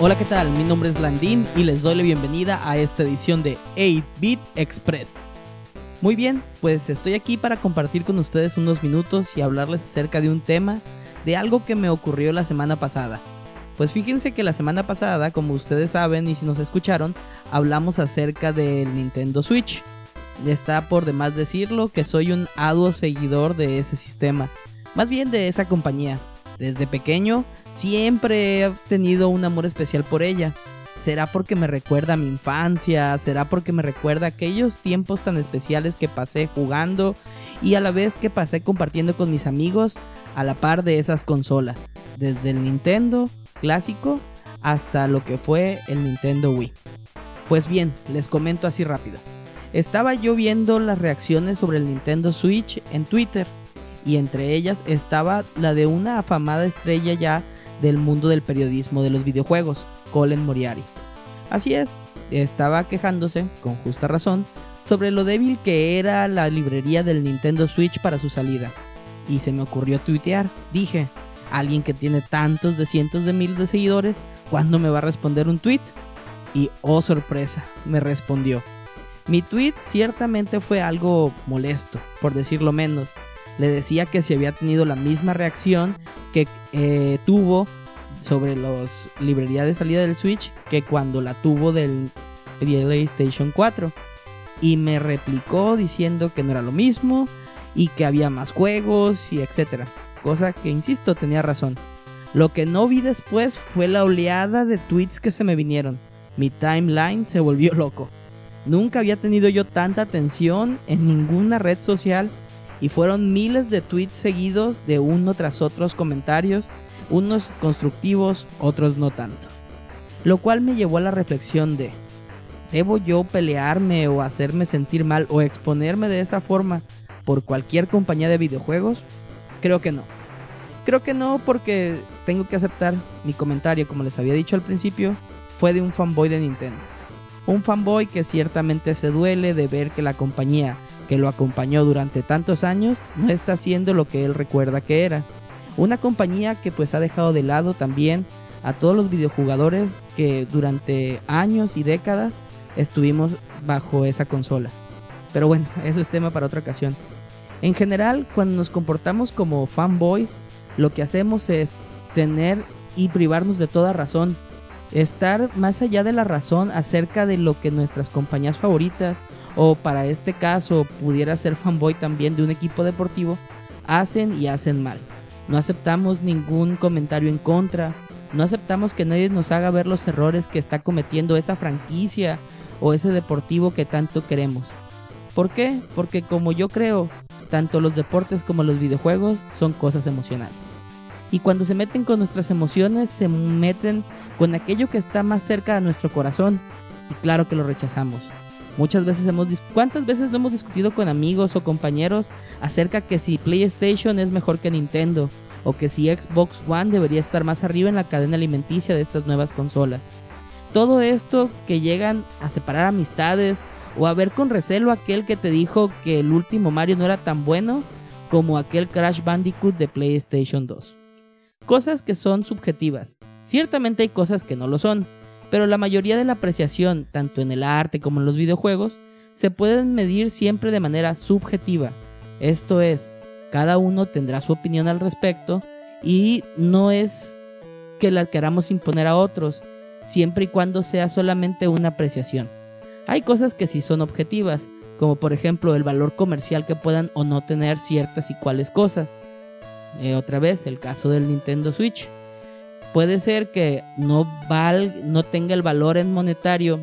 Hola, ¿qué tal? Mi nombre es Landín y les doy la bienvenida a esta edición de 8-Bit Express. Muy bien, pues estoy aquí para compartir con ustedes unos minutos y hablarles acerca de un tema, de algo que me ocurrió la semana pasada. Pues fíjense que la semana pasada, como ustedes saben y si nos escucharon, hablamos acerca del Nintendo Switch. Está por demás decirlo que soy un arduo seguidor de ese sistema, más bien de esa compañía. Desde pequeño siempre he tenido un amor especial por ella. ¿Será porque me recuerda mi infancia? ¿Será porque me recuerda aquellos tiempos tan especiales que pasé jugando y a la vez que pasé compartiendo con mis amigos a la par de esas consolas? Desde el Nintendo clásico hasta lo que fue el Nintendo Wii. Pues bien, les comento así rápido. Estaba yo viendo las reacciones sobre el Nintendo Switch en Twitter y entre ellas estaba la de una afamada estrella ya del mundo del periodismo de los videojuegos, Colin Moriarty. Así es, estaba quejándose, con justa razón, sobre lo débil que era la librería del Nintendo Switch para su salida. Y se me ocurrió tuitear. Dije, alguien que tiene tantos de cientos de miles de seguidores, ¿cuándo me va a responder un tweet? Y oh sorpresa, me respondió. Mi tweet ciertamente fue algo molesto, por decirlo menos, le decía que si había tenido la misma reacción que eh, tuvo sobre las librerías de salida del Switch que cuando la tuvo del PlayStation 4. Y me replicó diciendo que no era lo mismo y que había más juegos y etcétera. Cosa que, insisto, tenía razón. Lo que no vi después fue la oleada de tweets que se me vinieron. Mi timeline se volvió loco. Nunca había tenido yo tanta atención en ninguna red social y fueron miles de tweets seguidos de uno tras otros comentarios, unos constructivos, otros no tanto. Lo cual me llevó a la reflexión de, ¿debo yo pelearme o hacerme sentir mal o exponerme de esa forma por cualquier compañía de videojuegos? Creo que no. Creo que no porque tengo que aceptar mi comentario, como les había dicho al principio, fue de un fanboy de Nintendo. Un fanboy que ciertamente se duele de ver que la compañía que lo acompañó durante tantos años, no está haciendo lo que él recuerda que era. Una compañía que pues ha dejado de lado también a todos los videojugadores que durante años y décadas estuvimos bajo esa consola. Pero bueno, eso es tema para otra ocasión. En general, cuando nos comportamos como fanboys, lo que hacemos es tener y privarnos de toda razón. Estar más allá de la razón acerca de lo que nuestras compañías favoritas o para este caso pudiera ser fanboy también de un equipo deportivo, hacen y hacen mal. No aceptamos ningún comentario en contra, no aceptamos que nadie nos haga ver los errores que está cometiendo esa franquicia o ese deportivo que tanto queremos. ¿Por qué? Porque como yo creo, tanto los deportes como los videojuegos son cosas emocionales. Y cuando se meten con nuestras emociones, se meten con aquello que está más cerca de nuestro corazón. Y claro que lo rechazamos. Muchas veces hemos ¿cuántas veces no hemos discutido con amigos o compañeros acerca que si PlayStation es mejor que Nintendo o que si Xbox One debería estar más arriba en la cadena alimenticia de estas nuevas consolas? Todo esto que llegan a separar amistades o a ver con recelo aquel que te dijo que el último Mario no era tan bueno como aquel Crash Bandicoot de PlayStation 2. Cosas que son subjetivas. Ciertamente hay cosas que no lo son pero la mayoría de la apreciación, tanto en el arte como en los videojuegos, se pueden medir siempre de manera subjetiva. Esto es, cada uno tendrá su opinión al respecto y no es que la queramos imponer a otros, siempre y cuando sea solamente una apreciación. Hay cosas que sí son objetivas, como por ejemplo el valor comercial que puedan o no tener ciertas y cuales cosas. Eh, otra vez, el caso del Nintendo Switch puede ser que no, no tenga el valor en monetario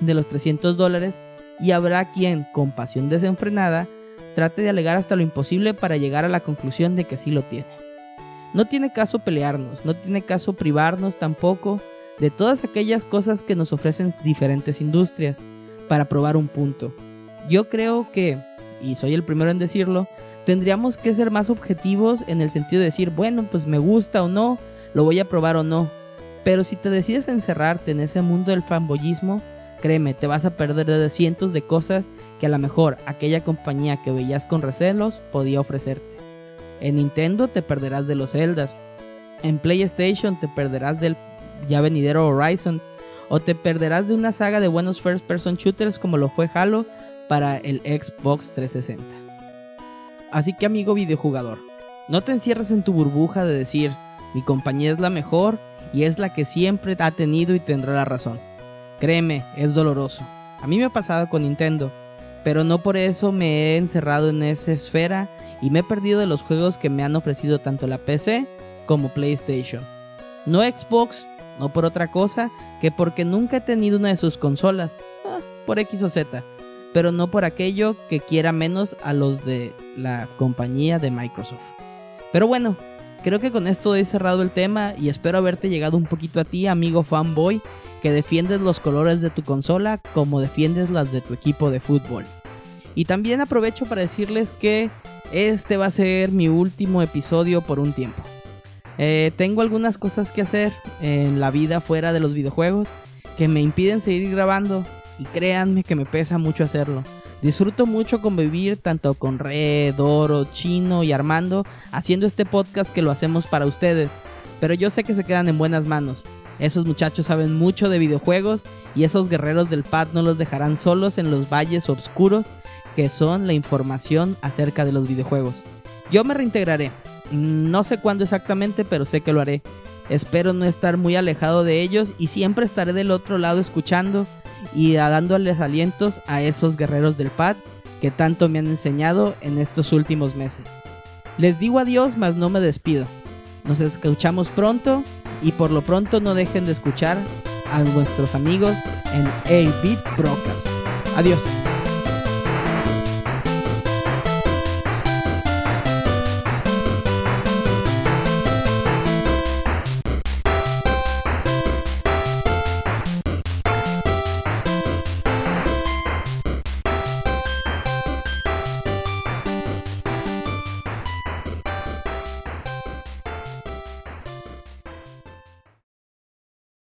de los 300 dólares y habrá quien, con pasión desenfrenada, trate de alegar hasta lo imposible para llegar a la conclusión de que sí lo tiene. No tiene caso pelearnos, no tiene caso privarnos tampoco de todas aquellas cosas que nos ofrecen diferentes industrias para probar un punto. Yo creo que, y soy el primero en decirlo, tendríamos que ser más objetivos en el sentido de decir, bueno, pues me gusta o no, lo voy a probar o no. Pero si te decides encerrarte en ese mundo del fanboyismo, créeme, te vas a perder de cientos de cosas que a lo mejor aquella compañía que veías con recelos podía ofrecerte. En Nintendo te perderás de los Zeldas. En PlayStation te perderás del ya venidero Horizon, o te perderás de una saga de buenos first person shooters como lo fue Halo para el Xbox 360. Así que amigo videojugador, no te encierres en tu burbuja de decir, mi compañía es la mejor y es la que siempre ha tenido y tendrá la razón. Créeme, es doloroso. A mí me ha pasado con Nintendo, pero no por eso me he encerrado en esa esfera y me he perdido de los juegos que me han ofrecido tanto la PC como PlayStation. No Xbox, no por otra cosa que porque nunca he tenido una de sus consolas, ah, por X o Z, pero no por aquello que quiera menos a los de la compañía de Microsoft. Pero bueno, creo que con esto he cerrado el tema y espero haberte llegado un poquito a ti, amigo fanboy, que defiendes los colores de tu consola como defiendes las de tu equipo de fútbol. Y también aprovecho para decirles que este va a ser mi último episodio por un tiempo. Eh, tengo algunas cosas que hacer en la vida fuera de los videojuegos que me impiden seguir grabando y créanme que me pesa mucho hacerlo. Disfruto mucho convivir tanto con Red, Oro, Chino y Armando haciendo este podcast que lo hacemos para ustedes, pero yo sé que se quedan en buenas manos. Esos muchachos saben mucho de videojuegos y esos guerreros del pad no los dejarán solos en los valles oscuros que son la información acerca de los videojuegos. Yo me reintegraré, no sé cuándo exactamente, pero sé que lo haré. Espero no estar muy alejado de ellos y siempre estaré del otro lado escuchando y dándoles alientos a esos guerreros del pad que tanto me han enseñado en estos últimos meses. Les digo adiós, mas no me despido. Nos escuchamos pronto y por lo pronto no dejen de escuchar a nuestros amigos en A-Beat Brocas. Adiós.